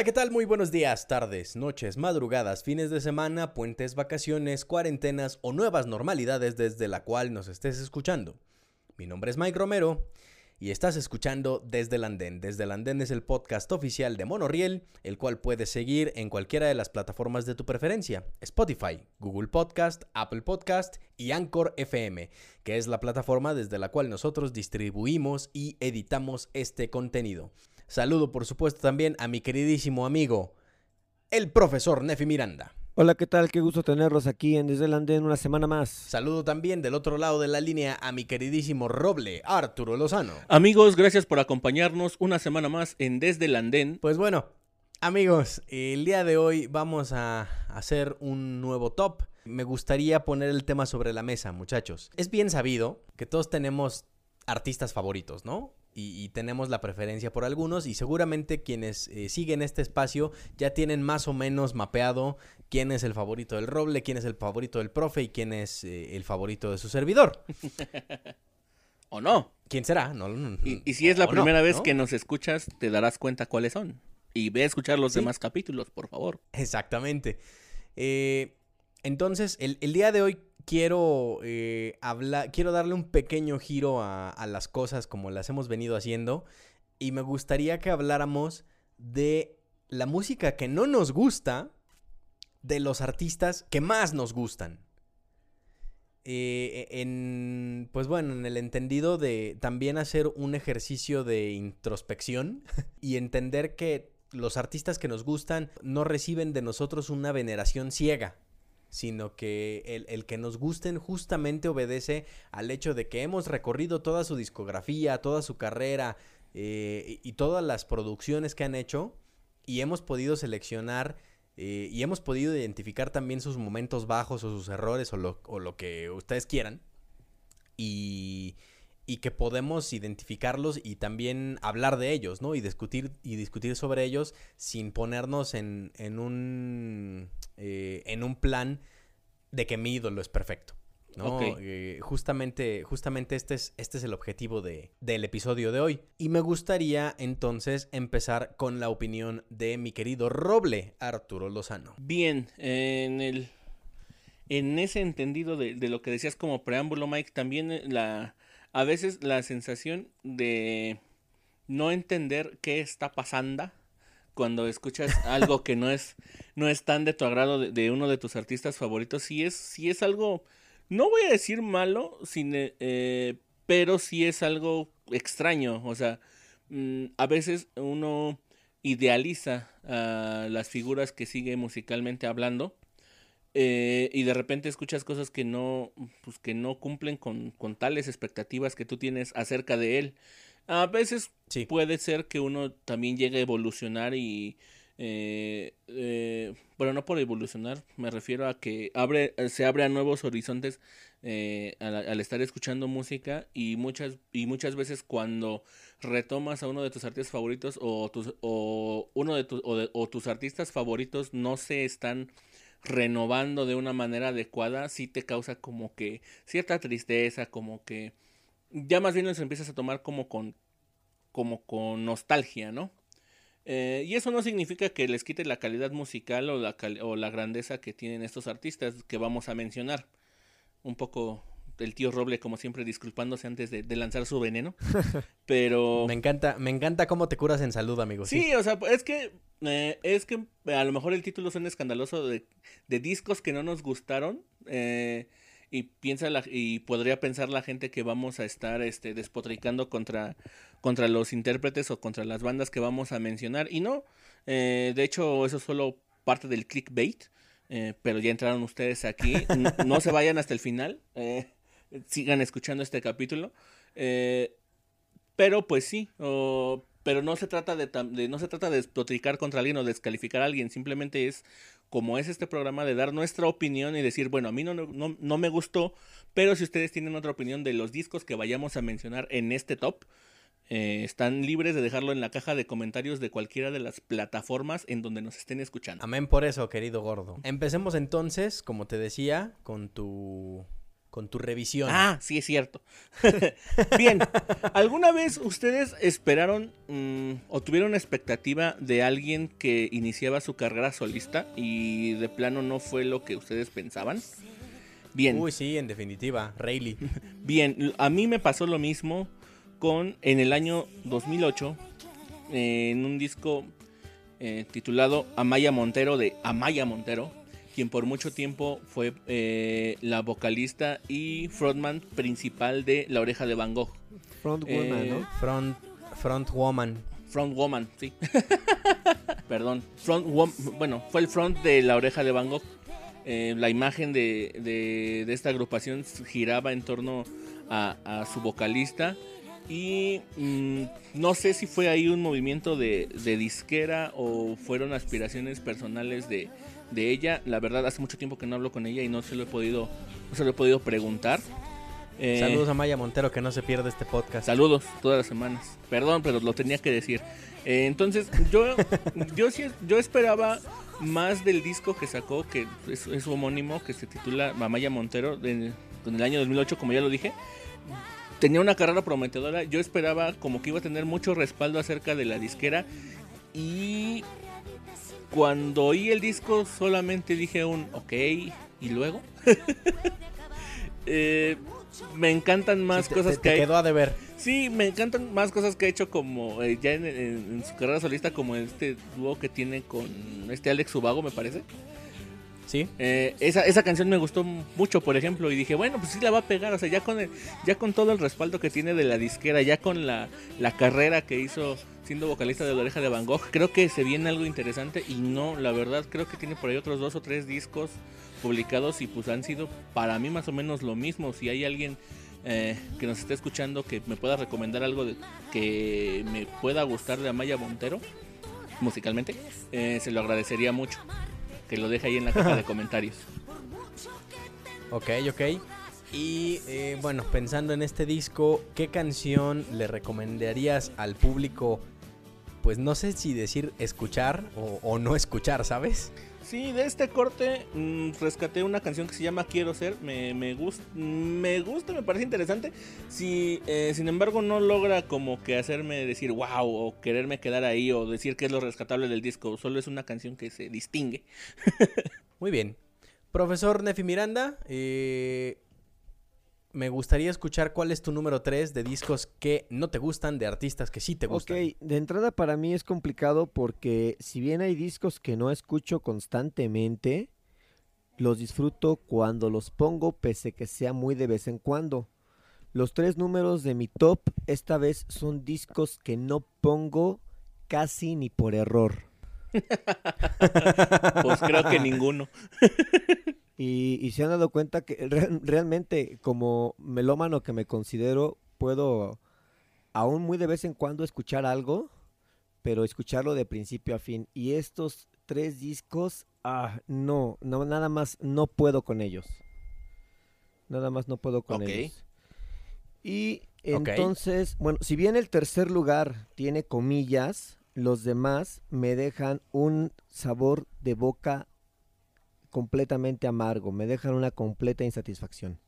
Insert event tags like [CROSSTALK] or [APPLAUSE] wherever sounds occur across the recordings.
Hola, ¿qué tal? Muy buenos días, tardes, noches, madrugadas, fines de semana, puentes, vacaciones, cuarentenas o nuevas normalidades desde la cual nos estés escuchando. Mi nombre es Mike Romero y estás escuchando Desde el Andén. Desde el Andén es el podcast oficial de Monoriel, el cual puedes seguir en cualquiera de las plataformas de tu preferencia, Spotify, Google Podcast, Apple Podcast y Anchor FM, que es la plataforma desde la cual nosotros distribuimos y editamos este contenido. Saludo por supuesto también a mi queridísimo amigo, el profesor Nefi Miranda. Hola, ¿qué tal? Qué gusto tenerlos aquí en Desde el Andén una semana más. Saludo también del otro lado de la línea a mi queridísimo Roble, Arturo Lozano. Amigos, gracias por acompañarnos una semana más en Desde el Andén. Pues bueno, amigos, el día de hoy vamos a hacer un nuevo top. Me gustaría poner el tema sobre la mesa, muchachos. Es bien sabido que todos tenemos artistas favoritos, ¿no? Y, tenemos la preferencia por algunos y seguramente quienes eh, siguen este espacio ya tienen más o menos mapeado quién es el favorito del roble, quién es el favorito del profe y quién es eh, el favorito de su servidor. [LAUGHS] ¿O no? ¿Quién será? No, y, si es la primera vez que nos escuchas, te darás cuenta cuáles son. Y ve a escuchar los demás capítulos, por favor. Exactamente. Eh, entonces, el, el día de hoy quiero eh, hablar, quiero darle un pequeño giro a, las cosas como las hemos venido haciendo y me gustaría que habláramos de la música que no nos gusta de los artistas que más nos gustan. Eh, en, pues bueno, en el entendido de también hacer un ejercicio de introspección [LAUGHS] y entender que los artistas que nos gustan no reciben de nosotros una veneración ciega sino que el, que nos gusten justamente obedece al hecho de que hemos recorrido toda su discografía, toda su carrera eh, y todas las producciones que han hecho y hemos podido seleccionar eh, y hemos podido identificar también sus momentos bajos o sus errores o lo, o lo que ustedes quieran y, y que podemos identificarlos y también hablar de ellos, ¿no? Y discutir, y discutir sobre ellos sin ponernos en, en, un, eh, en un plan de que mi ídolo es perfecto. ¿no? Eh, justamente, justamente este es, este es el objetivo de, del episodio de hoy. Y me gustaría entonces empezar con la opinión de mi querido Roble, Arturo Lozano. Bien, en el en ese entendido de, de, lo que decías como preámbulo, Mike, también eh, la, a veces la sensación de no entender qué está pasando cuando escuchas [LAUGHS] algo que no es no es tan de tu agrado de, uno de tus artistas favoritos si es si es algo no voy a decir malo sin, eh, pero sí es algo extraño o sea mm, a veces uno idealiza a las figuras que sigue musicalmente hablando eh, y de repente escuchas cosas que no, pues que no cumplen con, con, tales expectativas que tú tienes acerca de él. A veces sí. puede ser que uno también llegue a evolucionar y... Eh, eh, bueno, no por evolucionar, me refiero a que abre, se abre a nuevos horizontes eh, al, estar escuchando música y muchas, y muchas veces cuando retomas a uno de tus artistas favoritos o, tus, o uno de, tus o, o tus artistas favoritos no se están renovando de una manera adecuada, sí te causa como que cierta tristeza, como que ya más bien los empiezas a tomar como con, como con nostalgia, ¿no? Eh, y eso no significa que les quite la calidad musical o la, o la grandeza que tienen estos artistas que vamos a mencionar. Un poco el tío Roble, como siempre, disculpándose antes de, lanzar su veneno. [LAUGHS] Pero. me encanta, me encanta cómo te curas en salud, amigo. Sí, o sea, es que. Eh, es que a lo mejor el título suena escandaloso de, de discos que no nos gustaron. Eh, y piensa la, y podría pensar la gente que vamos a estar este despotricando contra contra los intérpretes o contra las bandas que vamos a mencionar y no eh, de hecho eso es solo parte del clickbait pero ya entraron ustedes aquí no, se vayan hasta el final eh, sigan escuchando este capítulo. Eh, pero pues sí, pero no se trata de, no se trata de despotricar contra alguien o descalificar a alguien, simplemente es como es este programa de dar nuestra opinión y decir, bueno, a mí no, no, no me gustó, pero si ustedes tienen otra opinión de los discos que vayamos a mencionar en este top, eh, están libres de dejarlo en la caja de comentarios de cualquiera de las plataformas en donde nos estén escuchando. Amén por eso, querido gordo. Empecemos entonces, como te decía, con tu con tu revisión. Ah, sí es cierto. [LAUGHS] Bien, ¿alguna vez ustedes esperaron mm, o tuvieron expectativa de alguien que iniciaba su carrera solista y de plano no fue lo que ustedes pensaban? Bien. Uy, sí, en definitiva, Rayleigh. [LAUGHS] Bien, a mí me pasó lo mismo con en el año 2008 en un disco eh, titulado Amaya Montero de Amaya Montero quien por mucho tiempo fue eh, la vocalista y frontman principal de La Oreja de Van Gogh. Frontwoman, Eh, ¿no? Front, front woman. Front Woman, sí. [LAUGHS] Perdón. Front bueno, fue el front de La Oreja de Van Gogh. Eh, la imagen de, de- de esta agrupación giraba en torno a, a su vocalista. Y mm, no sé si fue ahí un movimiento de, de disquera o fueron aspiraciones personales de, de ella. La verdad, hace mucho tiempo que no hablo con ella y no se lo he podido, no se lo he podido preguntar. Eh, Saludos a Maya Montero que no se pierde este podcast. Saludos todas las semanas. Perdón, pero lo tenía que decir. Eh, entonces, yo, [LAUGHS] yo sí, yo esperaba más del disco que sacó, que es, es su homónimo, que se titula Mamaya Montero, de- en el año 2008, como ya lo dije. Tenía una carrera prometedora. Yo esperaba como que iba a tener mucho respaldo acerca de la disquera. Y cuando oí el disco, solamente dije un ok. ¿Y luego? [LAUGHS] Eh, me encantan más Sí, cosas te, que te hay. quedó a deber. Sí, me encantan más cosas que ha hecho como eh, ya en, en- en su carrera solista, como este dúo que tiene con este Alex Ubago, me parece. ¿Sí? Eh, esa, esa canción me gustó mucho, por ejemplo, y dije, bueno, pues sí la va a pegar, o sea, ya con, el- ya con todo el respaldo que tiene de la disquera, ya con la, la carrera que hizo siendo vocalista de La Oreja de Van Gogh, creo que se viene algo interesante y no, la verdad, creo que tiene por ahí otros dos o tres discos publicados y pues han sido para mí más o menos lo mismo. Si hay alguien eh, que nos esté escuchando que me pueda recomendar algo de, que me pueda gustar de Amaya Montero, musicalmente, eh, se lo agradecería mucho. Que lo deje ahí en la caja de [LAUGHS] comentarios. Ok, ok. Y eh, bueno, pensando en este disco, ¿qué canción le recomendarías al público? Pues no sé si decir escuchar o, o no escuchar, ¿sabes? Sí, de este corte mm, rescaté una canción que se llama Quiero Ser. Me, me, gust- me gusta, me parece interesante. Si, eh, sin embargo, no logra como que hacerme decir wow o quererme quedar ahí o decir que es lo rescatable del disco. Solo es una canción que se distingue. [LAUGHS] Muy bien. Profesor Nefi Miranda, eh, me gustaría escuchar cuál es tu número 3 de discos que no te gustan, de artistas que sí te gustan. Ok, de entrada para mí es complicado porque si bien hay discos que no escucho constantemente, los disfruto cuando los pongo pese que sea muy de vez en cuando. Los tres números de mi top esta vez son discos que no pongo casi ni por error. [LAUGHS] Pues creo que ninguno. [LAUGHS] Y, y se han dado cuenta que re- realmente como melómano que me considero, puedo aún muy de vez en cuando escuchar algo, pero escucharlo de principio a fin. Y estos tres discos, ah, no, no, nada más no puedo con ellos. Nada más no puedo con ellos. Y entonces, bueno, si bien el tercer lugar tiene comillas, los demás me dejan un sabor de boca completamente amargo, me dejan una completa insatisfacción.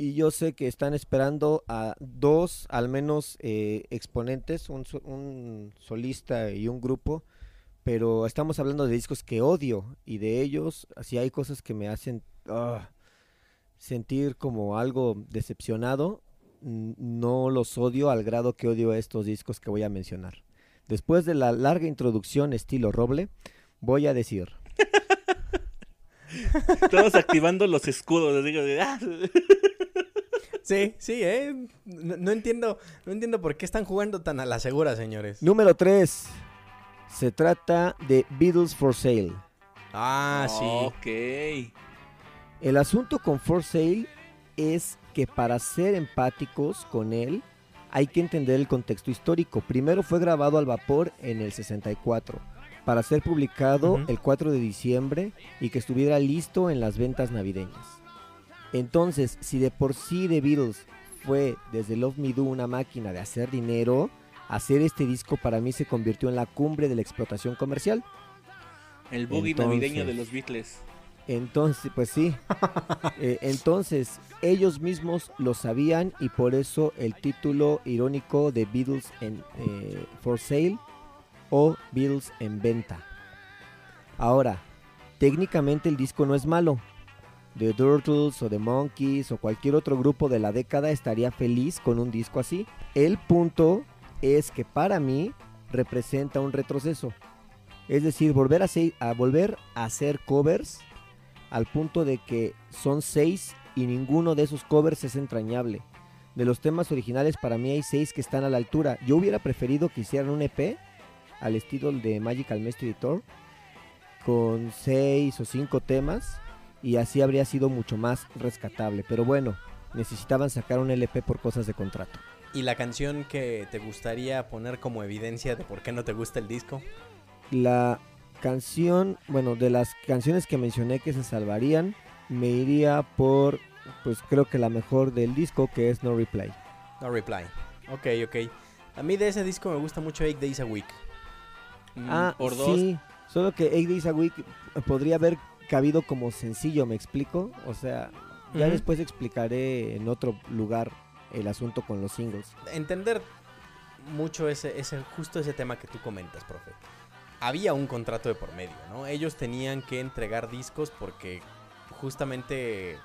Y yo sé que están esperando a dos, al menos, eh, exponentes, un, so- un solista y un grupo, pero estamos hablando de discos que odio y de ellos, si hay cosas que me hacen ah, sentir como algo decepcionado, no los odio al grado que odio estos discos que voy a mencionar. Después de la larga introducción estilo roble, voy a decir [LAUGHS] Todos activando los escudos. les digo, "Ah". [LAUGHS] Sí, sí, ¿eh? No, no entiendo, no entiendo por qué están jugando tan a la segura, señores. Número 3. Se trata de Beatles for Sale. Ah, sí. Ok. El asunto con For Sale es que para ser empáticos con él hay que entender el contexto histórico. Primero fue grabado al vapor en el 64 para ser publicado el 4 de diciembre y que estuviera listo en las ventas navideñas. Entonces, si de por sí The Beatles fue desde Love Me Do una máquina de hacer dinero, hacer este disco para mí se convirtió en la cumbre de la explotación comercial. El boogie Entonces- navideño de los Beatles. Entonces, pues sí. [LAUGHS] Eh, entonces, ellos mismos lo sabían y por eso el título irónico de Beatles en eh, For Sale o Beatles en venta. Ahora, técnicamente el disco no es malo. The Turtles o The Monkeys o cualquier otro grupo de la década estaría feliz con un disco así. El punto es que para mí representa un retroceso. Es decir, volver a, a volver a hacer covers al punto de que son seis y ninguno de esos covers es entrañable. De los temas originales para mí hay seis que están a la altura. Yo hubiera preferido que hicieran un EP al estilo de Magical Mystery Tour con seis o cinco temas y así habría sido mucho más rescatable. Pero bueno, necesitaban sacar un LP por cosas de contrato. ¿Y la canción que te gustaría poner como evidencia de por qué no te gusta el disco? La canción, bueno, de las canciones que mencioné que se salvarían, me iría por, pues creo que la mejor del disco, que es No Reply. No Reply. Ok, ok. A mí de ese disco me gusta mucho Eight Days a Week. Mm, ah, por dos. sí. Solo que Eight Days a Week podría haber cabido como sencillo, ¿me explico? O sea, ya después explicaré en otro lugar el asunto con los singles. Entender mucho ese, ese, justo ese tema que tú comentas, profe había un contrato de por medio, ¿no? Ellos tenían que entregar discos porque justamente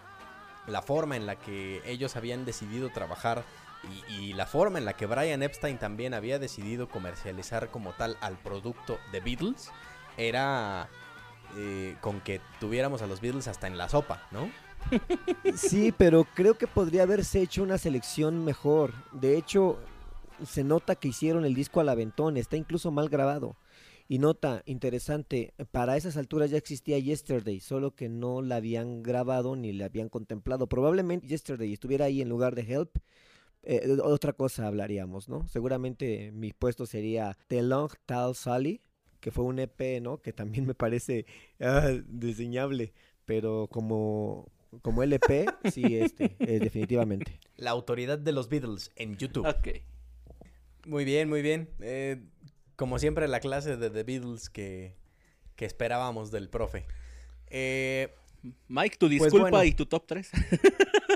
la forma en la que ellos habían decidido trabajar y, la forma en la que Brian Epstein también había decidido comercializar como tal al producto de Beatles era eh, con que tuviéramos a los Beatles hasta en la sopa, ¿no? Sí, pero creo que podría haberse hecho una selección mejor. De hecho, se nota que hicieron el disco al aventón, está incluso mal grabado. Y nota interesante, para esas alturas ya existía Yesterday, solo que no la habían grabado ni la habían contemplado. Probablemente Yesterday estuviera ahí en lugar de Help. Eh, otra cosa hablaríamos, ¿no? Seguramente mi puesto sería The Long Tall Sally, que fue un EP, ¿no? Que también [LAUGHS] me parece ah, diseñable, pero como, como LP, sí, este, eh, definitivamente. La autoridad de los Beatles en YouTube. Ok. Muy bien, muy bien. Eh, como siempre, la clase de The Beatles que, esperábamos del profe. Eh, Mike, tu pues disculpa y tu top 3. [LAUGHS]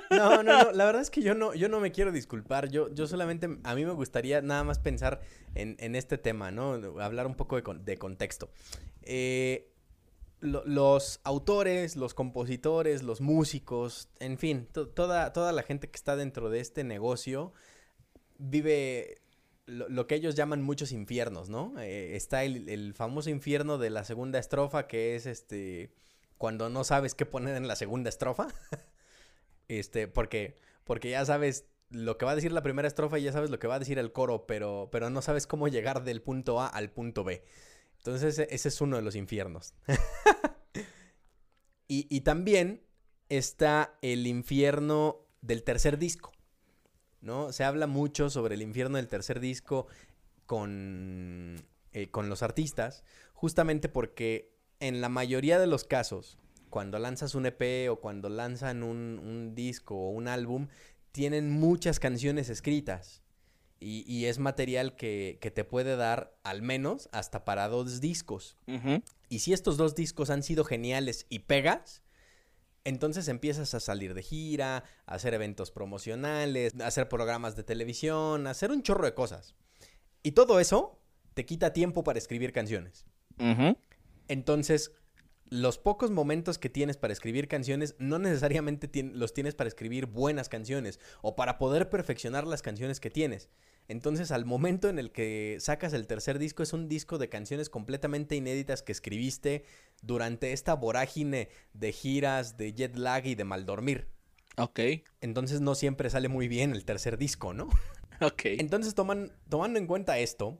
No, no, no, la verdad es que yo no, yo no me quiero disculpar. Yo, yo solamente, a mí me gustaría nada más pensar en, este tema, ¿no? Hablar un poco de, contexto. Eh, los autores, los compositores, los músicos, en fin, toda, toda la gente que está dentro de este negocio vive lo, que ellos llaman muchos infiernos, ¿no? Eh, está el, famoso infierno de la segunda estrofa, que es este cuando no sabes qué poner en la segunda estrofa. [LAUGHS] este, porque, porque ya sabes lo que va a decir la primera estrofa y ya sabes lo que va a decir el coro, pero, pero no sabes cómo llegar del punto A al punto B. Entonces ese es uno de los infiernos. [LAUGHS] y, y también está el infierno del tercer disco. ¿No? Se habla mucho sobre el infierno del tercer disco con, eh, con los artistas, justamente porque en la mayoría de los casos, cuando lanzas un EP o cuando lanzan un, disco o un álbum, tienen muchas canciones escritas. Y, es material que, te puede dar al menos hasta para dos discos. Y si estos dos discos han sido geniales y pegas, entonces empiezas a salir de gira, a hacer eventos promocionales, a hacer programas de televisión, a hacer un chorro de cosas. Y todo eso te quita tiempo para escribir canciones. Entonces, los pocos momentos que tienes para escribir canciones no necesariamente los tienes para escribir buenas canciones o para poder perfeccionar las canciones que tienes. Entonces, al momento en el que sacas el tercer disco, es un disco de canciones completamente inéditas que escribiste durante esta vorágine de giras, de jet lag y de mal dormir. Ok. Entonces, no siempre sale muy bien el tercer disco, ¿no? [LAUGHS] Ok. Entonces, toman, tomando en cuenta esto,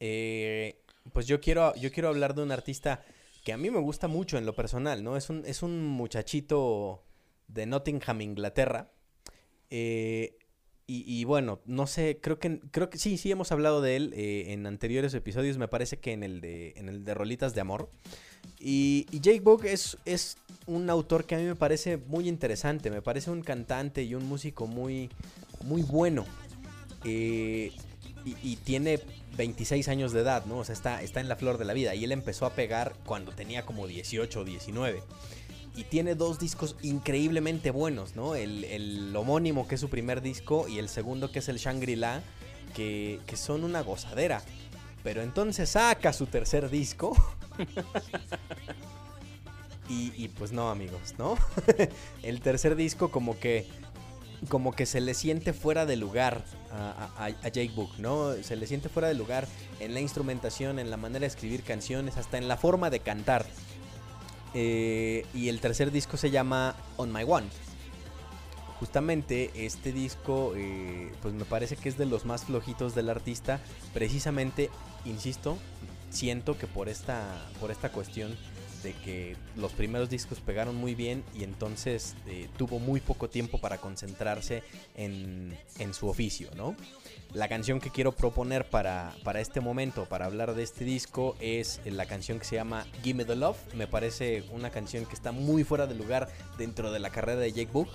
eh, pues yo quiero, yo quiero hablar de un artista que a mí me gusta mucho en lo personal, ¿no? Es un, es un muchachito de Nottingham, Inglaterra. Eh, y, bueno, no sé, creo que creo que sí, sí hemos hablado de él eh, en anteriores episodios, me parece que en el de, en el de Rolitas de Amor. Y, Jake Bug es, es un autor que a mí me parece muy interesante, me parece un cantante y un músico muy, muy bueno. Eh, y, tiene 26 años de edad, ¿no? O sea, está, está en la flor de la vida. Y él empezó a pegar cuando tenía como 18 o 19. y tiene dos discos increíblemente buenos, ¿no? El, homónimo que es su primer disco y el segundo que es el Shangri-La, que, que son una gozadera. Pero entonces saca su tercer disco. [LAUGHS] y, pues no, amigos, ¿no? [LAUGHS] el tercer disco como que como que se le siente fuera de lugar a, Jake Book, ¿no? Se le siente fuera de lugar en la instrumentación, en la manera de escribir canciones, hasta en la forma de cantar. Eh, y el tercer disco se llama On My One. Justamente este disco, eh, pues me parece que es de los más flojitos del artista. Precisamente, insisto, siento que por esta, por esta cuestión de que los primeros discos pegaron muy bien y entonces eh, tuvo muy poco tiempo para concentrarse en, en, su oficio, ¿no? La canción que quiero proponer para, para este momento, para hablar de este disco, es la canción que se llama Gimme the Love. Me parece una canción que está muy fuera de lugar dentro de la carrera de Jake Book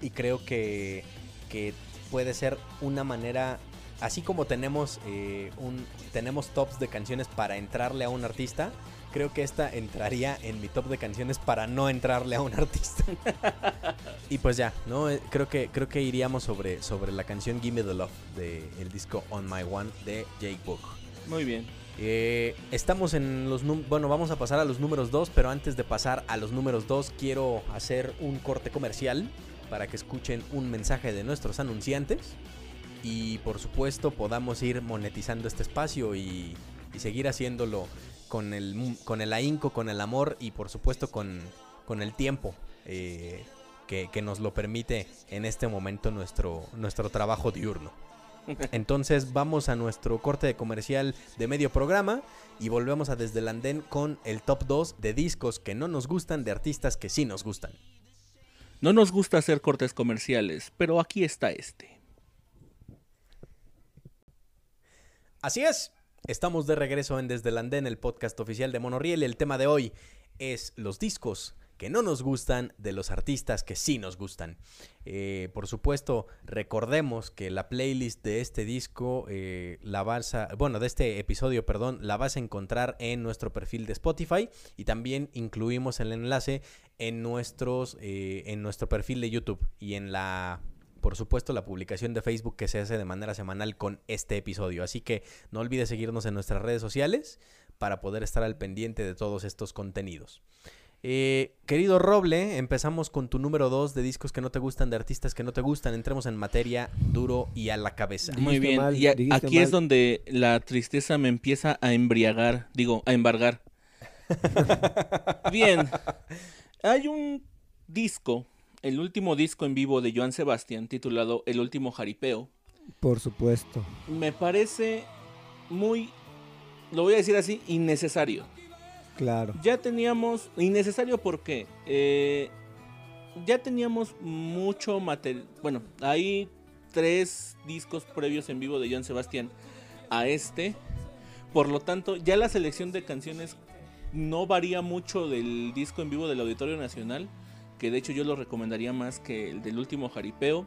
y creo que, que puede ser una manera así como tenemos eh, un tenemos tops de canciones para entrarle a un artista, creo que esta entraría en mi top de canciones para no entrarle a un artista. [LAUGHS] y pues ya, ¿no? Eh, creo que, creo que iríamos sobre, sobre la canción Gimme the Love del disco On My One de Jake Book. Muy bien. Eh, estamos en los bueno, vamos a pasar a los números 2, pero antes de pasar a los números 2 quiero hacer un corte comercial para que escuchen un mensaje de nuestros anunciantes y por supuesto podamos ir monetizando este espacio y, y seguir haciéndolo con el, con el ahínco, con el amor y por supuesto con, con el tiempo eh, que, nos lo permite en este momento nuestro, nuestro trabajo diurno. [LAUGHS] Entonces vamos a nuestro corte de comercial de medio programa y volvemos a Desde el Andén con el top 2 de discos que no nos gustan de artistas que sí nos gustan. No nos gusta hacer cortes comerciales, pero aquí está este. Así es, Estamos de regreso en Desde el Andén, el podcast oficial de Monoriel. El tema de hoy es los discos que no nos gustan de los artistas que sí nos gustan. Eh, por supuesto, recordemos que la playlist de este disco, eh, la vas a, bueno, de este episodio, perdón, la vas a encontrar en nuestro perfil de Spotify y también incluimos el enlace en nuestros, eh, en nuestro perfil de YouTube y en la por supuesto la publicación de Facebook que se hace de manera semanal con este episodio. Así que no olvides seguirnos en nuestras redes sociales para poder estar al pendiente de todos estos contenidos. Eh, querido Roble, empezamos con tu número 2 de discos que no te gustan, de artistas que no te gustan. Entremos en materia duro y a la cabeza. Muy bien, y aquí es donde la tristeza me empieza a embriagar, digo, a embargar. [LAUGHS] bien, hay un disco el último disco en vivo de Joan Sebastián, titulado El último jaripeo. Por supuesto. Me parece muy, lo voy a decir así, innecesario. Claro. Ya teníamos, innecesario porque eh, ya teníamos mucho material. Bueno, hay tres discos previos en vivo de Joan Sebastián a este. Por lo tanto, ya la selección de canciones no varía mucho del disco en vivo del Auditorio Nacional que de hecho yo lo recomendaría más que el del último jaripeo.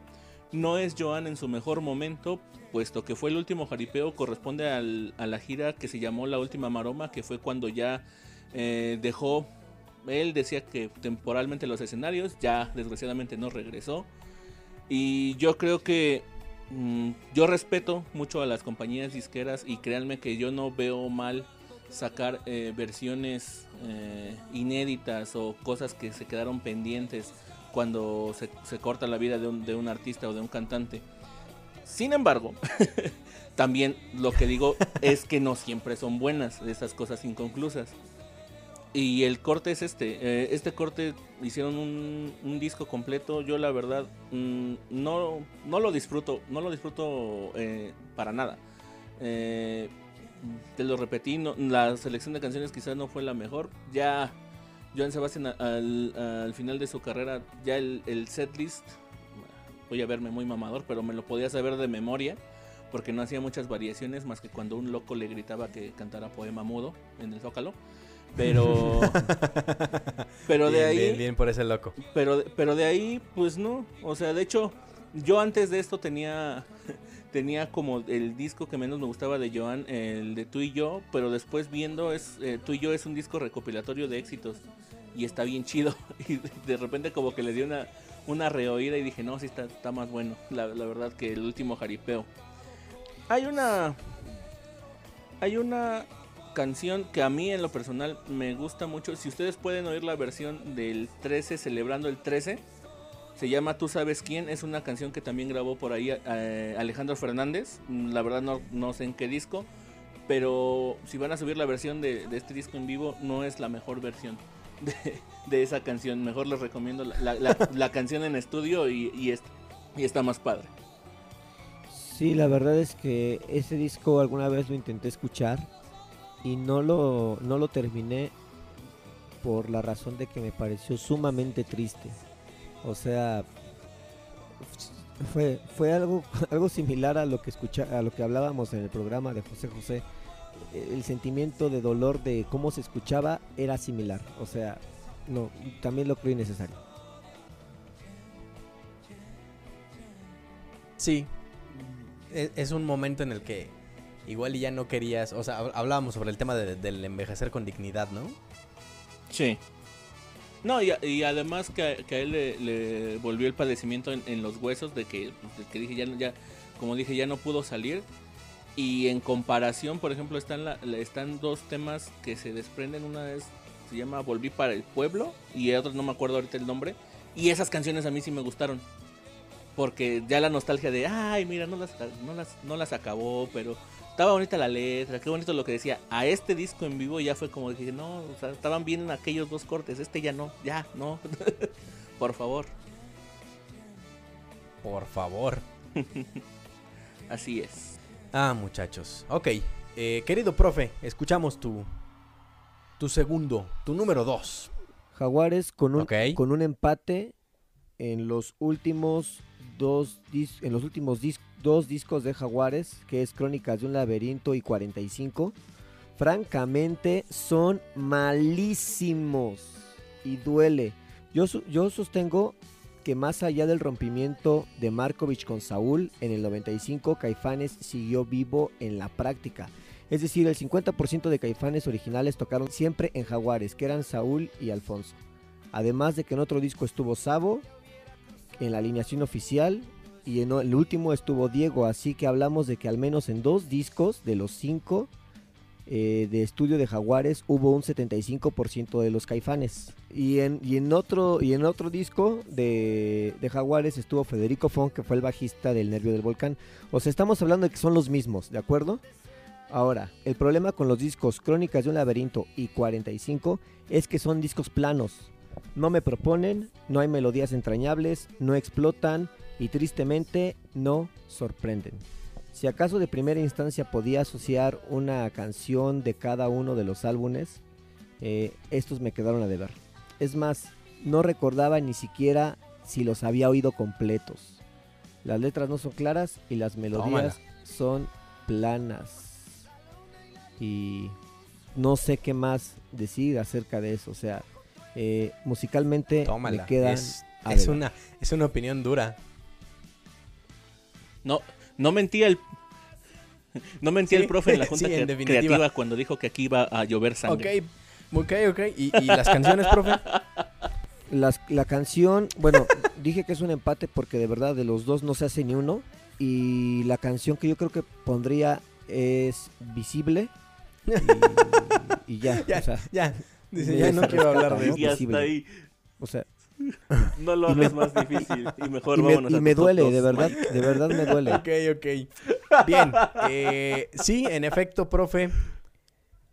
No es Joan en su mejor momento, puesto que fue el último jaripeo, corresponde a la gira que se llamó La Última Maroma, que fue cuando ya eh, dejó, él decía que temporalmente los escenarios, ya desgraciadamente no regresó. Y yo creo que mm, yo respeto mucho a las compañías disqueras y créanme que yo no veo mal sacar eh, versiones eh, inéditas o cosas que se quedaron pendientes cuando se, corta la vida de un, de un, artista o de un cantante. Sin embargo, [LAUGHS] también lo que digo es que no siempre son buenas esas cosas inconclusas. Y el corte es este. Eh, este corte hicieron un, disco completo. Yo la verdad mm, no, no lo disfruto. No lo disfruto para nada. Eh, te lo repetí, la selección de canciones quizás no fue la mejor. Ya Joan Sebastián al, al final de su carrera, ya el, el setlist, voy a verme muy mamador, pero me lo podía saber de memoria, porque no hacía muchas variaciones más que cuando un loco le gritaba que cantara poema mudo en el Zócalo. Pero. [LAUGHS] pero de ahí. Bien, bien por ese loco. Pero, pero de ahí, pues no. O sea, de hecho, yo antes de esto tenía tenía como el disco que menos me gustaba de Joan, el de Tú y Yo, pero después viendo es eh, Tú y Yo es un disco recopilatorio de éxitos y está bien chido. [LAUGHS] Y de repente como que le dio una, una reoída y dije, no, sí está, está más bueno, la, la verdad que el último jaripeo. Hay una... Hay una canción que a mí en lo personal me gusta mucho. Si ustedes pueden oír la versión del 13 celebrando el 13, se llama Tú sabes quién. Es una canción que también grabó por ahí eh, Alejandro Fernández. La verdad no, no, sé en qué disco. Pero si van a subir la versión de, este disco en vivo, no es la mejor versión [LAUGHS] de, esa canción. Mejor les recomiendo la, la, canción en estudio y, y, y está más padre. Sí, la verdad es que ese disco alguna vez lo intenté escuchar y no lo, no lo terminé por la razón de que me pareció sumamente triste. O sea, fue, fue algo, [LAUGHS] algo similar a lo que escucha, a lo que hablábamos en el programa de José José. El sentimiento de dolor de cómo se escuchaba era similar. O sea, no, también lo creo innecesario. Sí, e, es un momento en el que igual y ya no querías, o sea, hablábamos sobre el tema de, del envejecer con dignidad, ¿no? Sí. No, y, y además que, que, a él le, volvió el padecimiento en, los huesos de que, de que dije, ya, ya, como dije, ya no pudo salir. Y en comparación, por ejemplo, están, la, están dos temas que se desprenden. Una es, se llama Volví para el Pueblo y otra no me acuerdo ahorita el nombre. Y esas canciones a mí sí me gustaron. Porque ya la nostalgia de, ay, mira, no las, no las, no las acabó, pero estaba bonita la letra, qué bonito lo que decía. A este disco en vivo ya fue como dije, no, o sea, estaban bien aquellos dos cortes, este ya no, ya, no. [LAUGHS] Por favor. Por favor. [LAUGHS] Así es. Ah, muchachos. Ok, eh, querido profe, escuchamos tu, tu segundo, tu número dos. Jaguares con un, okay. con un empate en los últimos dos dis en los últimos dis dos discos de Jaguares, que es Crónicas de un laberinto y 45. Francamente son malísimos y duele. Yo, yo sostengo que más allá del rompimiento de Markovich con Saúl en el 95, Caifanes siguió vivo en la práctica. Es decir, el 50% de Caifanes originales tocaron siempre en Jaguares, que eran Saúl y Alfonso. Además de que en otro disco estuvo Sabo, en la alineación oficial y en el último estuvo Diego, así que hablamos de que al menos en dos discos de los cinco eh, de estudio de Jaguares hubo un 75% de los caifanes. Y en, y en, otro, y en otro disco de, de, Jaguares estuvo Federico Font, que fue el bajista del Nervio del Volcán. O sea, estamos hablando de que son los mismos, ¿de acuerdo? Ahora, el problema con los discos Crónicas de un laberinto y 45 es que son discos planos. No me proponen, no hay melodías entrañables, no explotan y tristemente no sorprenden. Si acaso de primera instancia podía asociar una canción de cada uno de los álbumes, eh, estos me quedaron a deber. Es más, no recordaba ni siquiera si los había oído completos. Las letras no son claras y las melodías Tómala. son planas. Y no sé qué más decir acerca de eso. O sea, eh, musicalmente Tómala. me quedan. Es, es una, es una opinión dura. No, no mentía el. [LAUGHS] No mentía sí, el profe en la [LAUGHS] junta sí, en creativa cuando dijo que aquí iba a llover sangre. Ok, ok, ok. ¿Y, y las canciones, profe? [LAUGHS] Las, la canción, bueno, dije que es un empate porque de verdad de los dos no se hace ni uno. Y la canción que yo creo que pondría es Visible. Y, y ya, ya, o sea, ya. Dice, ya no quiero hablar de eso. Y hasta ahí. O sea, [LAUGHS] no lo hagas más [LAUGHS] difícil y mejor y me, vámonos y a me duele, de verdad, de verdad me duele. [LAUGHS] Ok, ok. Bien. Eh, sí, en efecto, profe.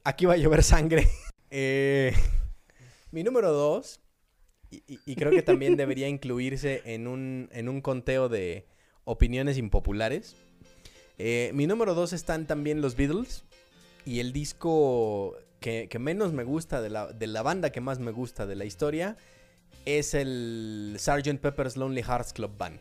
Aquí va a llover sangre. Eh, mi número dos, y, y, y, creo que también debería incluirse en un, en un conteo de opiniones impopulares. Eh, mi número dos están también los Beatles. Y el disco que, que menos me gusta, de la, de la banda que más me gusta de la historia, es el Sgt. Pepper's Lonely Hearts Club Band.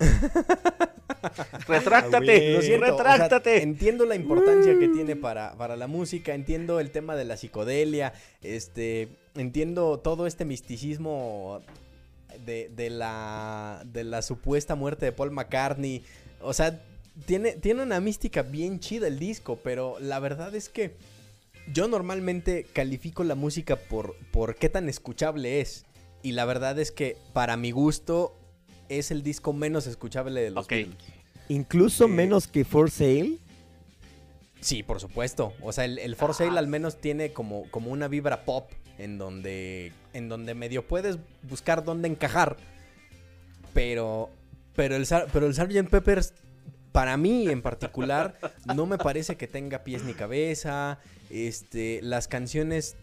[LAUGHS] Retráctate, Lo siento, retráctate. o sea, entiendo la importancia que tiene para, para, la música, entiendo el tema de la psicodelia, este, entiendo todo este misticismo de, de, la, de la supuesta muerte de Paul McCartney. O sea, tiene, tiene una mística bien chida el disco, pero la verdad es que yo normalmente califico la música por, por qué tan escuchable es. Y la verdad es que para mi gusto es el disco menos escuchable de los Ok. Beatles. Incluso Eh, menos que For Sale. Sí, por supuesto. O sea, el, el For Sale al menos tiene como, como una vibra pop en donde, en donde medio puedes buscar dónde encajar. Pero, pero, el, pero el Sgt. Peppers, para mí en particular, no me parece que tenga pies ni cabeza. Este, las canciones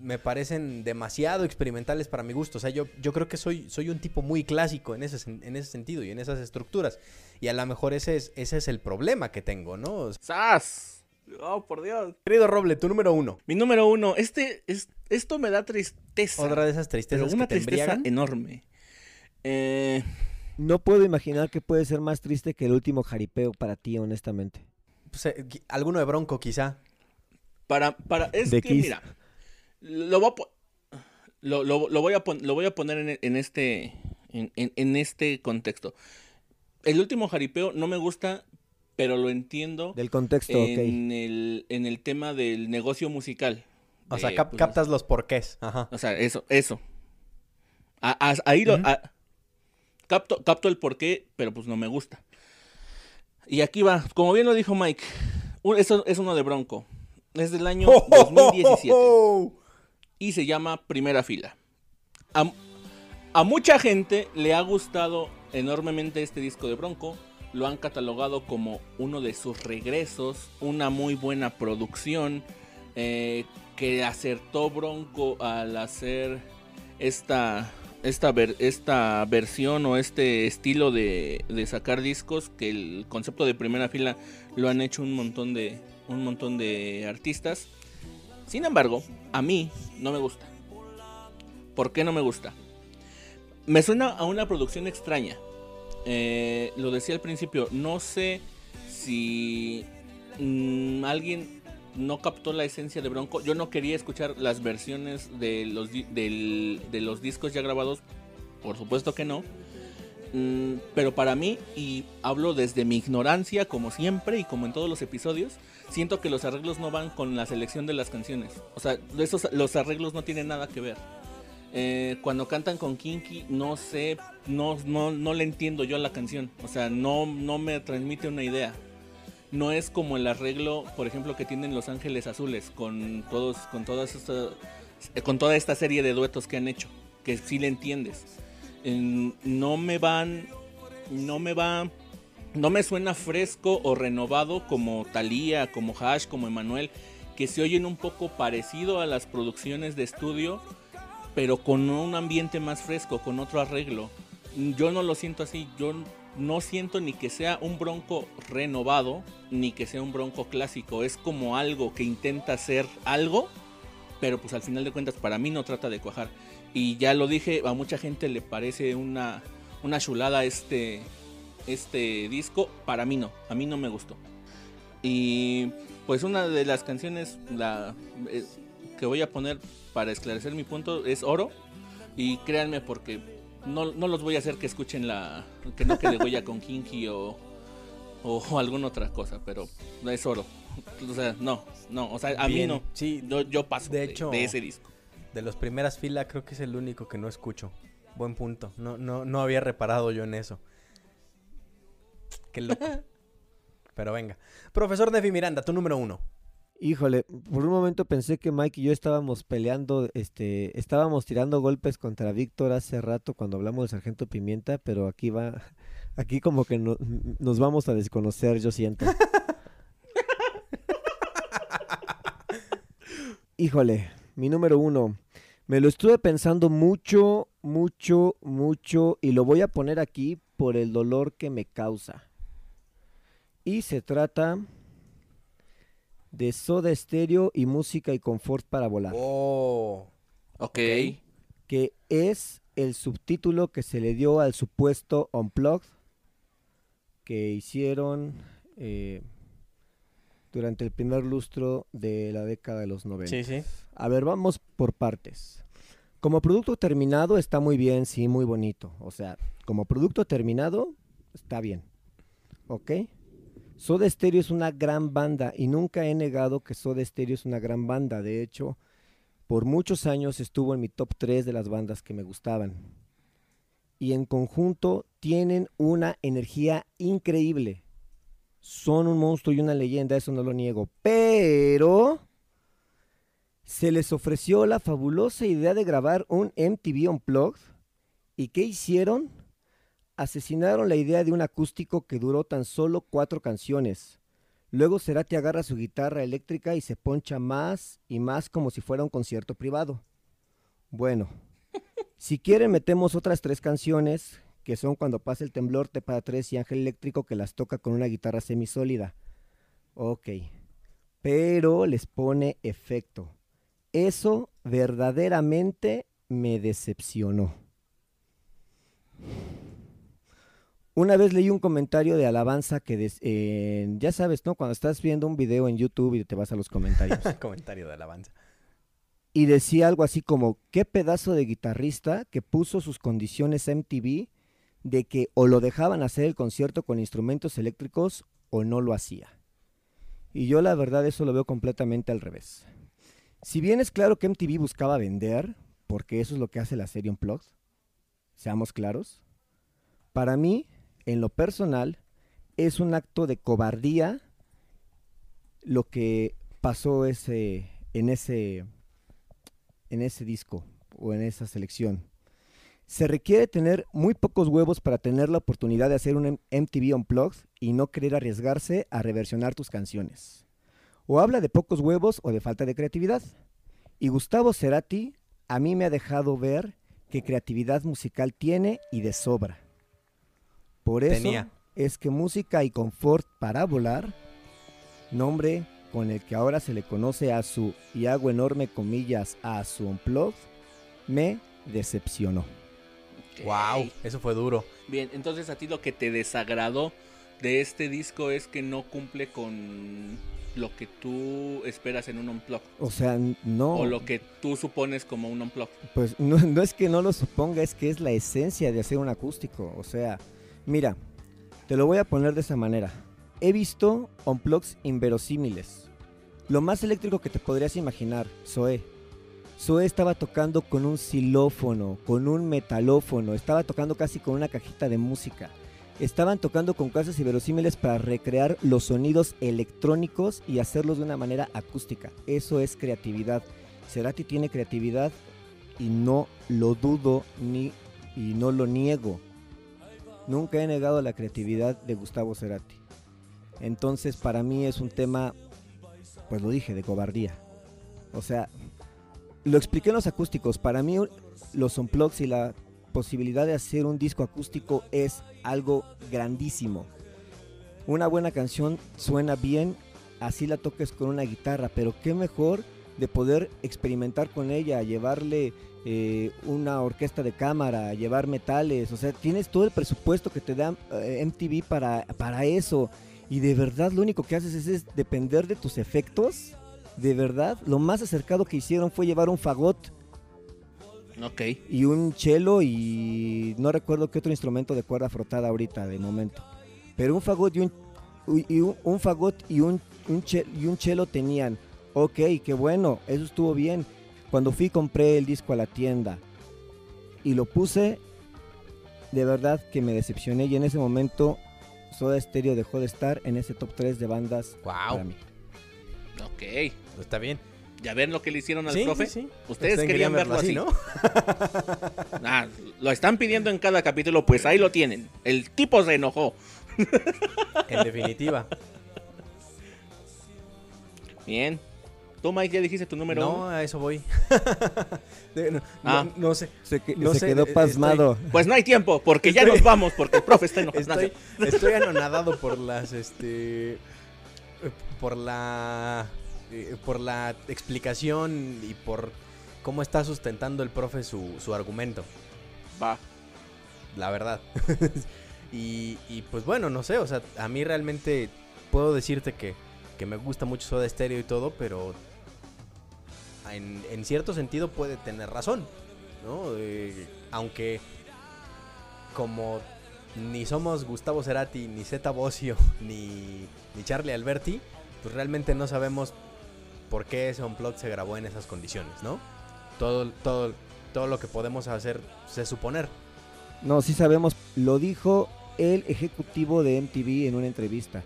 me parecen demasiado experimentales para mi gusto. O sea, yo, yo creo que soy, soy un tipo muy clásico en ese, en ese sentido y en esas estructuras. Y a lo mejor ese es, ese es el problema que tengo, ¿no? ¡Sas! Oh, por Dios. Querido Roble, tu número uno. Mi número uno. Este, es, esto me da tristeza. Otra de esas pero tristezas una que te tristeza embriagan. enorme. Eh, No puedo imaginar que puede ser más triste que el último jaripeo para ti, honestamente. Pues, eh, alguno de Bronco, quizá. para, para, es De que, Kiss. mira, lo voy a, lo, lo- lo voy a, pon- lo voy a poner en, en este, en, en- en este contexto. El último jaripeo no me gusta, pero lo entiendo Del contexto, ok. en, el, en el tema del negocio musical. O De, sea, cap- pues, captas los porqués. Ajá. O sea, eso, eso. A- a- ahí lo, a- capto, capto el porqué, pero pues no me gusta. Y aquí va, como bien lo dijo Mike, un- eso es uno de Bronco. Es del año [LAUGHS] 2017 y se llama Primera Fila. A, a mucha gente le ha gustado enormemente este disco de Bronco. Lo han catalogado como uno de sus regresos, una muy buena producción, eh, que acertó Bronco al hacer esta, esta, ver- esta versión o este estilo de, de sacar discos, que el concepto de primera fila lo han hecho un montón de, un montón de artistas. Sin embargo, a mí no me gusta. ¿Por qué no me gusta? Me suena a una producción extraña. Eh, lo decía al principio, no sé si mm, alguien no captó la esencia de Bronco. Yo no quería escuchar las versiones de los, de los discos ya grabados. Por supuesto que no. Mm, pero para mí, y hablo desde mi ignorancia, como siempre y como en todos los episodios, siento que los arreglos no van con la selección de las canciones. O sea, esos, los arreglos no tienen nada que ver. Eh, cuando cantan con Kinky, no sé, no, no, no le entiendo yo a la canción. O sea, no, no me transmite una idea. No es como el arreglo, por ejemplo, que tienen Los Ángeles Azules con todos, con todas estas, eh, con toda esta serie de duetos que han hecho, que sí le entiendes. En- no me van, no me va, no me suena fresco o renovado como Thalía, como Hash, como Emanuel, que se oyen un poco parecido a las producciones de estudio, pero con un ambiente más fresco, con otro arreglo. Yo no lo siento así, yo no siento ni que sea un bronco renovado, ni que sea un bronco clásico, es como algo que intenta ser algo, pero pues al final de cuentas para mí no trata de cuajar. Y ya lo dije, a mucha gente le parece una, una chulada este, este disco, para mí no, a mí no me gustó. Y pues una de las canciones eh, que voy a poner para esclarecer mi punto es Oro. Y créanme porque no, no los voy a hacer que escuchen la... que no quede huella con Kinky o, o alguna otra cosa, pero es Oro. O sea, no, no, o sea, a Bien, mí no. Sí, Yo, yo paso De de, hecho- de ese disco. de los primeras filas creo que es el único que no escucho. Buen punto. No, no, no había reparado yo en eso. Qué loco. [LAUGHS] Pero venga. Profesor Nefi Miranda, tu número uno. Híjole, por un momento pensé que Mike y yo estábamos peleando, este, estábamos tirando golpes contra Víctor hace rato cuando hablamos del Sargento Pimienta, pero aquí va, [LAUGHS] aquí como que no- nos vamos a desconocer, yo siento. Híjole, mi número uno. Me lo estuve pensando mucho, mucho, mucho y lo voy a poner aquí por el dolor que me causa. Y se trata de Soda Stereo y Música y Confort para Volar, Oh. Ok. que es el subtítulo que se le dio al supuesto Unplugged que hicieron eh, durante el primer lustro de la década de los 90. Sí, sí. A ver, vamos por partes. Como producto terminado está muy bien, sí, muy bonito. O sea, como producto terminado está bien. ¿Ok? Soda Stereo es una gran banda y nunca he negado que Soda Stereo es una gran banda. De hecho, por muchos años estuvo en mi top 3 de las bandas que me gustaban. Y en conjunto tienen una energía increíble. Son un monstruo y una leyenda, eso no lo niego. Pero se les ofreció la fabulosa idea de grabar un MTV Unplugged. ¿Y qué hicieron? Asesinaron la idea de un acústico que duró tan solo cuatro canciones. Luego Cerati agarra su guitarra eléctrica y se poncha más y más como si fuera un concierto privado. Bueno, [LAUGHS] si quieren metemos otras tres canciones, que son Cuando pasa el temblor, Te para tres y Ángel Eléctrico, que las toca con una guitarra semisólida. Ok, pero les pone efecto. Eso verdaderamente me decepcionó. Una vez leí un comentario de alabanza que des- eh, ya sabes, ¿no? Cuando estás viendo un video en YouTube y te vas a los comentarios. [LAUGHS] Comentario de alabanza. y decía algo así como, qué pedazo de guitarrista que puso sus condiciones MTV de que o lo dejaban hacer el concierto con instrumentos eléctricos o no lo hacía. Y yo la verdad eso lo veo completamente al revés. Si bien es claro que MTV buscaba vender, porque eso es lo que hace la serie Unplugged, seamos claros, para mí, en lo personal, es un acto de cobardía lo que pasó ese, en, ese, en ese disco o en esa selección. Se requiere tener muy pocos huevos para tener la oportunidad de hacer un MTV Unplugged y no querer arriesgarse a reversionar tus canciones. O habla de pocos huevos o de falta de creatividad. Y Gustavo Cerati a mí me ha dejado ver que creatividad musical tiene y de sobra. Por eso Tenía. es que música y confort para volar, nombre con el que ahora se le conoce a su, y hago enorme comillas, a su unplug, me decepcionó. Wow, Ok. eso fue duro. Bien, entonces a ti lo que te desagradó de este disco es que no cumple con lo que tú esperas en un unplug. O sea, no, O lo que tú supones como un unplug. pues no, no es que no lo suponga, es que es la esencia de hacer un acústico. O sea, mira, te lo voy a poner de esa manera. He visto unplugs inverosímiles. Lo más eléctrico que te podrías imaginar, Zoé. Zoé estaba tocando con un xilófono, con un metalófono, estaba tocando casi con una cajita de música. Estaban tocando con cosas inverosímiles para recrear los sonidos electrónicos y hacerlos de una manera acústica. Eso es creatividad. Cerati tiene creatividad y no lo dudo ni y no lo niego. Nunca he negado la creatividad de Gustavo Cerati. Entonces, para mí es un tema, pues lo dije, de cobardía. O sea, lo expliqué en los acústicos. Para mí, los unplugs y la posibilidad de hacer un disco acústico es algo grandísimo. Una buena canción suena bien, así la toques con una guitarra, pero qué mejor de poder experimentar con ella, llevarle eh, una orquesta de cámara, llevar metales, o sea, tienes todo el presupuesto que te da eh, MTV para, para eso. Y de verdad lo único que haces es, es depender de tus efectos. De verdad, lo más acercado que hicieron fue llevar un fagot Ok. y un cello y no recuerdo qué otro instrumento de cuerda frotada ahorita de momento. Pero un fagot y un, y un, un fagot y un, un, y un cello tenían. Ok, qué bueno, eso estuvo bien. Cuando fui compré el disco a la tienda y lo puse, de verdad que me decepcioné y en ese momento Soda Stereo dejó de estar en ese top 3 de bandas para Wow, mí. Ok. está bien. ¿Ya ven lo que le hicieron al Sí, profe? sí, sí. Ustedes Ustedes querían verlo así. ¿no? [LAUGHS] Ah, lo están pidiendo en cada capítulo, pues ahí lo tienen. El tipo se enojó. En definitiva. Bien. Tú, Mike, ya dijiste tu número No, uno. a eso voy. [LAUGHS] De- no, Ah. no- no sé. Se, que- No se sé, quedó eh, pasmado. Pues no hay tiempo, porque ya nos vamos, porque el profe está enojado. Estoy, estoy [LAUGHS] anonadado por las, este, por la, eh, por la explicación y por cómo está sustentando el profe su, su argumento, Va. la verdad. [LAUGHS] y, y, pues bueno, no sé, o sea, a mí realmente puedo decirte que, que me gusta mucho Soda Stereo y todo, pero en, cierto sentido puede tener razón, ¿no? Eh, aunque como ni somos Gustavo Cerati, ni Zeta Bosio, [LAUGHS] ni, ni Charlie Alberti, pues realmente no sabemos por qué ese unplug se grabó en esas condiciones, ¿no? Todo, todo, todo lo que podemos hacer es suponer. No, sí sabemos, lo dijo el ejecutivo de MTV en una entrevista.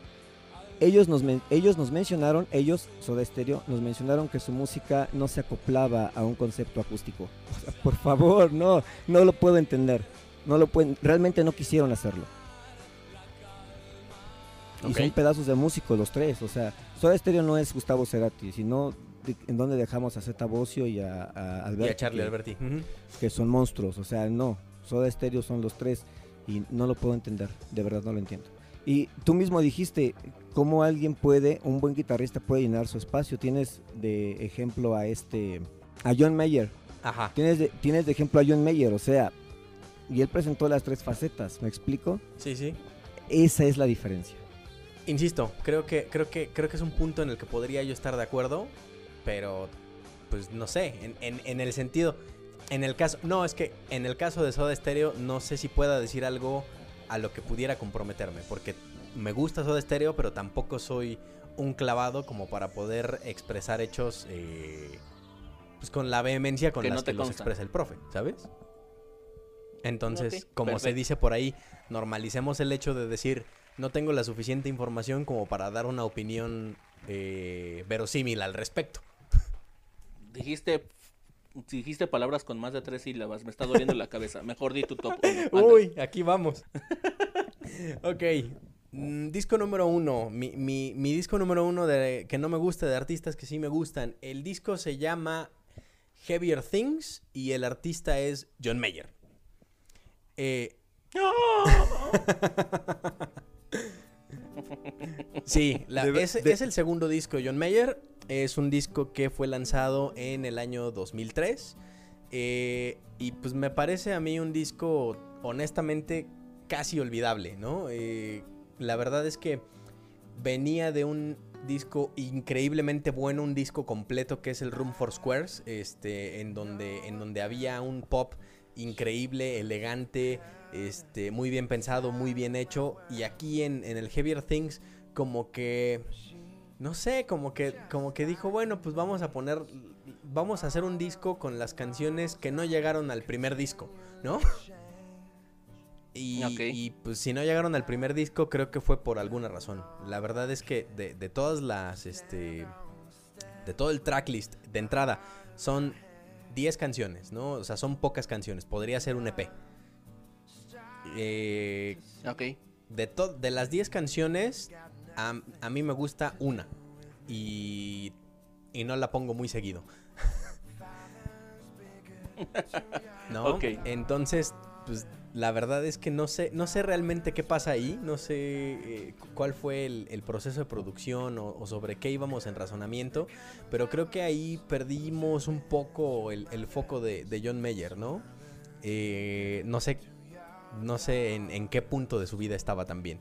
Ellos nos, men- ellos nos mencionaron, ellos, Soda Stereo, nos mencionaron que su música no se acoplaba a un concepto acústico. [LAUGHS] O sea, por favor, no, no lo puedo entender. No lo pueden, realmente no quisieron hacerlo. Y son pedazos de músicos los tres, o sea, Soda Stereo no es Gustavo Cerati, sino de- en donde dejamos a Zeta Bosio y a, a Y Alberti, a Charlie que- Alberti. Que son monstruos, o sea, no, Soda Stereo son los tres y no lo puedo entender, de verdad no lo entiendo. Y tú mismo dijiste cómo alguien puede, un buen guitarrista puede llenar su espacio. Tienes de ejemplo a este, a John Mayer. Ajá. Tienes de, tienes de ejemplo a John Mayer, o sea, y él presentó las tres facetas, ¿me explico? Sí, sí. Esa es la diferencia. Insisto, creo que, creo que, creo que es un punto en el que podría yo estar de acuerdo, pero pues no sé, en, en- en el sentido, en el caso, no, es que en el caso de Soda Stereo no sé si pueda decir algo a lo que pudiera comprometerme, porque me gusta Soda Stereo, pero tampoco soy un clavado como para poder expresar hechos eh, pues con la vehemencia con Que no las que los consta. expresa el profe, ¿sabes? Entonces, como se dice por ahí, normalicemos el hecho de decir, no tengo la suficiente información como para dar una opinión eh, verosímil al respecto. Dijiste, dijiste palabras con más de tres sílabas. Me está doliendo la cabeza. Mejor di tu top. uno. [LAUGHS] Uy, aquí vamos. [LAUGHS] ok. mm, disco número uno. Mi, mi- mi disco número uno de que no me gusta de artistas que sí me gustan. El disco se llama Heavier Things y el artista es John Mayer. Eh, [LAUGHS] Sí, la- De- es, de- es el segundo disco de John Mayer. Es un disco que fue lanzado en el año 2003. eh, y pues me parece a mí un disco honestamente casi olvidable, ¿no? Eh, la verdad es que venía de un disco increíblemente bueno, un disco completo que es el Room for Squares, este, en donde, en donde había un pop increíble, elegante, este, muy bien pensado, muy bien hecho. Y aquí en, en el Heavier Things, como que. No sé, como que, como que dijo, bueno, pues vamos a poner. Vamos a hacer un disco con las canciones que no llegaron al primer disco, ¿no? Y, pues si no llegaron al primer disco, creo que fue por alguna razón. La verdad es que de, de todas las, este, de todo el tracklist de entrada, son 10 canciones, ¿no? O sea, son pocas canciones. Podría ser un EP. Eh, Ok. de, de las 10 canciones, a, a mí me gusta una. Y, y no la pongo muy seguido. [LAUGHS] Entonces, pues la verdad es que no sé, no sé realmente qué pasa ahí. No sé eh, cu- cuál fue el, el proceso de producción o, o sobre qué íbamos en razonamiento. Pero creo que ahí perdimos un poco el, el foco de, de John Mayer, ¿no? Eh, no sé no sé en, en qué punto de su vida estaba también.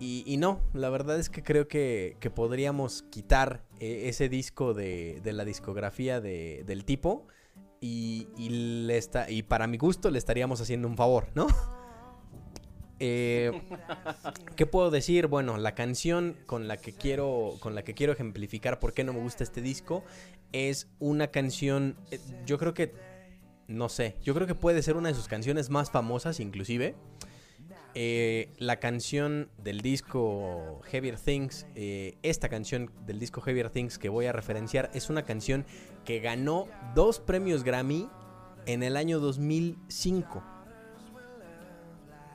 Y, y no, la verdad es que creo que, que podríamos quitar eh, ese disco de, de la discografía de- del tipo y, y, le está, y para mi gusto le estaríamos haciendo un favor, ¿no? [LAUGHS] Eh, ¿Qué puedo decir? Bueno, la canción con la que quiero con la que quiero ejemplificar por qué no me gusta este disco es una canción, eh, yo creo que no sé, yo creo que puede ser una de sus canciones más famosas inclusive. Eh, la canción del disco Heavier Things, eh, esta canción del disco Heavier Things que voy a referenciar es una canción que ganó dos premios Grammy en el año 2005.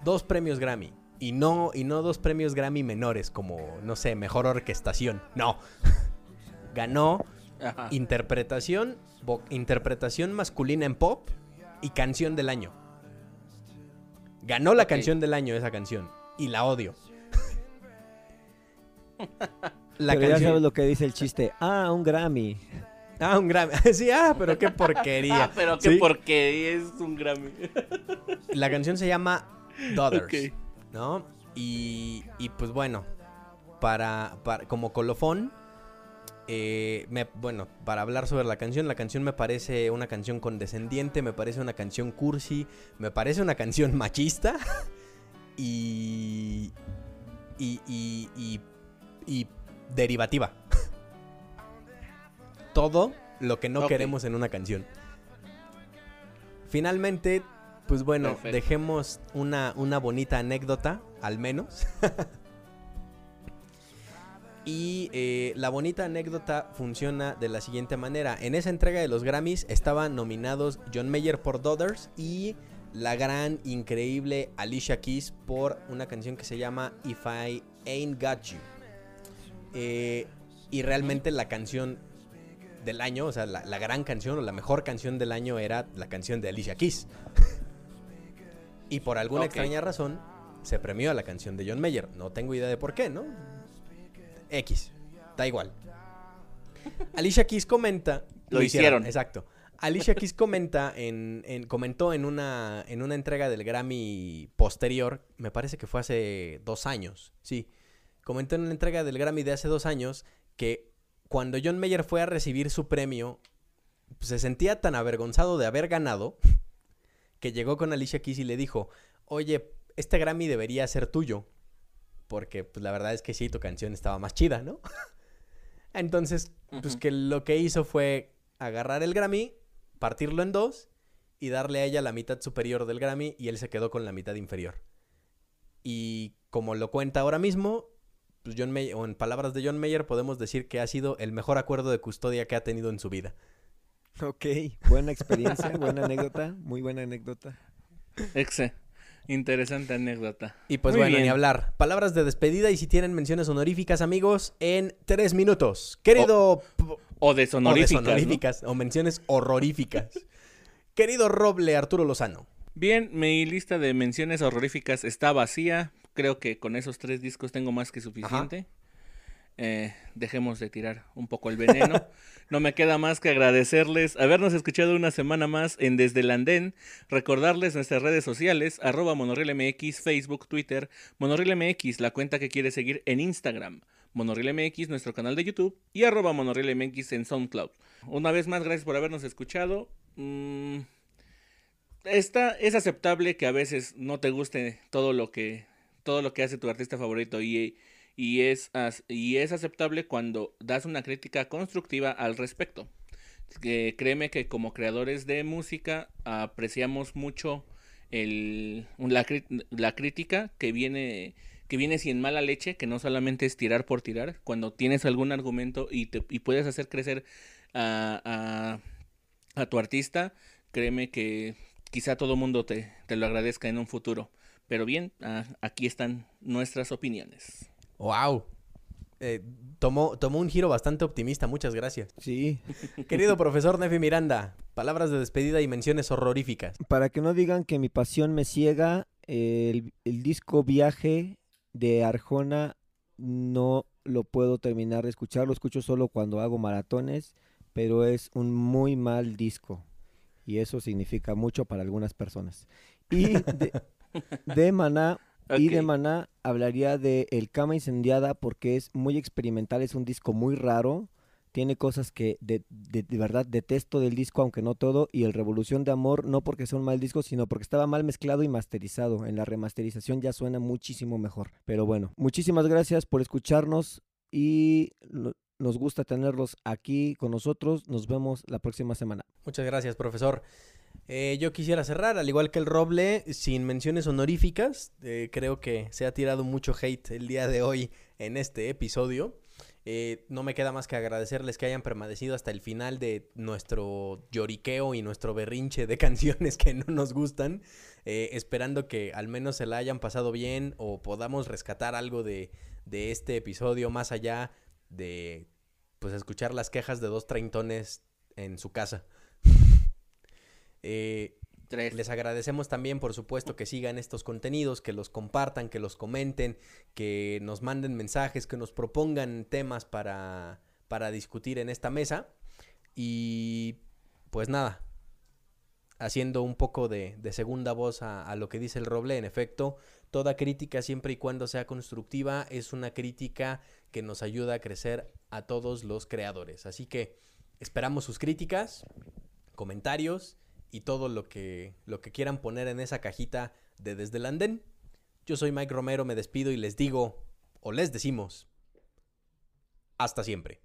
Dos premios Grammy. Y no, y no dos premios Grammy menores como, no sé, mejor orquestación. No. [LAUGHS] ganó Ajá. interpretación, interpretación masculina en pop y canción del año. Ganó la canción del año esa canción y la odio. [LAUGHS] la Pero ya sabes lo que dice el chiste. Ah, un Grammy. Ah, un Grammy. [LAUGHS] sí, ah, pero qué porquería. [LAUGHS] Ah, pero qué Sí, porque es un Grammy. La canción se llama Daughters, Ok. ¿no? Y, y pues bueno, para, para como colofón, eh, me- bueno, para hablar sobre la canción, la canción me parece una canción condescendiente, me parece una canción cursi, me parece una canción [LAUGHS] machista y, y, y, y, y derivativa. [LAUGHS] Todo lo que no queremos en una canción. Finalmente, pues bueno, Perfecto. dejemos una, una bonita anécdota, al menos. [LAUGHS] y eh, la bonita anécdota funciona de la siguiente manera. En esa entrega de los Grammys estaban nominados John Mayer por Daughters y la gran, increíble Alicia Keys por una canción que se llama If I Ain't Got You. Eh, y realmente la canción del año, o sea, la, la gran canción o la mejor canción del año era la canción de Alicia Keys. [LAUGHS] y por alguna extraña razón se premió a la canción de John Mayer. No tengo idea de por qué, ¿no? X, da igual. Alicia Keys comenta. Lo hicieron. Exacto. Alicia Keys comenta en, en- comentó en una, en una entrega del Grammy posterior, me parece que fue hace dos años, sí. Comentó en una entrega del Grammy de hace dos años que cuando John Mayer fue a recibir su premio, pues, se sentía tan avergonzado de haber ganado que llegó con Alicia Keys y le dijo, oye, este Grammy debería ser tuyo. Porque pues la verdad es que sí, tu canción estaba más chida, ¿no? [LAUGHS] Entonces, pues que lo que hizo fue agarrar el Grammy, partirlo en dos y darle a ella la mitad superior del Grammy y él se quedó con la mitad inferior. Y como lo cuenta ahora mismo, pues John Mayer, o en palabras de John Mayer, podemos decir que ha sido el mejor acuerdo de custodia que ha tenido en su vida. Ok, buena experiencia, buena anécdota, muy buena anécdota. Exe. Interesante anécdota. Y pues Muy bueno, ni bien. hablar. Palabras de despedida y si tienen menciones honoríficas, amigos, en tres minutos. Querido... O o deshonoríficas. ¿no? deshonoríficas, o menciones horroríficas. [LAUGHS] Querido Roble Arturo Lozano. Bien, mi lista de menciones horroríficas está vacía. Creo que con esos tres discos tengo más que suficiente. Eh, dejemos de tirar un poco el veneno. [LAUGHS] no me queda más que agradecerles habernos escuchado una semana más en Desde el Andén. Recordarles nuestras redes sociales, arroba monorrielmx, Facebook, Twitter, monorrielmx, la cuenta que quiere seguir en Instagram, monorrielmx, nuestro canal de YouTube y arroba monorrielmx en SoundCloud. Una vez más, gracias por habernos escuchado. Mm, está, es aceptable que a veces no te guste todo lo que, todo lo que hace tu artista favorito y, y, es, y es aceptable cuando das una crítica constructiva al respecto. Que créeme que como creadores de música apreciamos mucho el, la, crítica que viene que viene sin mala leche, que no solamente es tirar por tirar, cuando tienes algún argumento y, te, y puedes hacer crecer a, a, tu artista, créeme que quizá todo mundo te, lo agradezca en un futuro. Pero bien, aquí están nuestras opiniones. Wow. Eh, tomó, tomó un giro bastante optimista, muchas gracias. Sí, [LAUGHS] Querido profesor Nefi Miranda, palabras de despedida y menciones horroríficas. para que no digan que mi pasión me ciega, el, el disco Viaje de Arjona no lo puedo terminar de escuchar, lo escucho solo cuando hago maratones, pero es un muy mal disco y eso significa mucho para algunas personas. Y de, [LAUGHS] de Maná y de. Maná hablaría de El Cama Incendiada porque es muy experimental, es un disco muy raro. Tiene cosas que de, de- de verdad detesto del disco, aunque no todo. Y el Revolución de Amor, no porque sea un mal disco, sino porque estaba mal mezclado y masterizado. En la remasterización ya suena muchísimo mejor. Pero bueno, muchísimas gracias por escucharnos y nos gusta tenerlos aquí con nosotros. Nos vemos la próxima semana. Muchas gracias, profesor. Eh, yo quisiera cerrar, al igual que el Roble, sin menciones honoríficas. Eh, creo que se ha tirado mucho hate el día de hoy en este episodio. Eh, no me queda más que agradecerles que hayan permanecido hasta el final de nuestro lloriqueo y nuestro berrinche de [LAUGHS] canciones que no nos gustan. Eh, esperando que al menos se la hayan pasado bien o podamos rescatar algo de, de este episodio más allá de pues escuchar las quejas de dos treintones en su casa. Eh, Tres. les agradecemos también, por supuesto, que sigan estos contenidos, que los compartan, que los comenten, que nos manden mensajes, que nos propongan temas para, para discutir en esta mesa. Y pues nada, haciendo un poco de, de segunda voz a, a lo que dice el Roble, en efecto, toda crítica, siempre y cuando sea constructiva, es una crítica que nos ayuda a crecer a todos los creadores. Así que esperamos sus críticas, comentarios y todo lo que, lo que quieran poner en esa cajita de Desde el Andén. Yo soy Mike Romero, me despido y les digo, o les decimos, hasta siempre.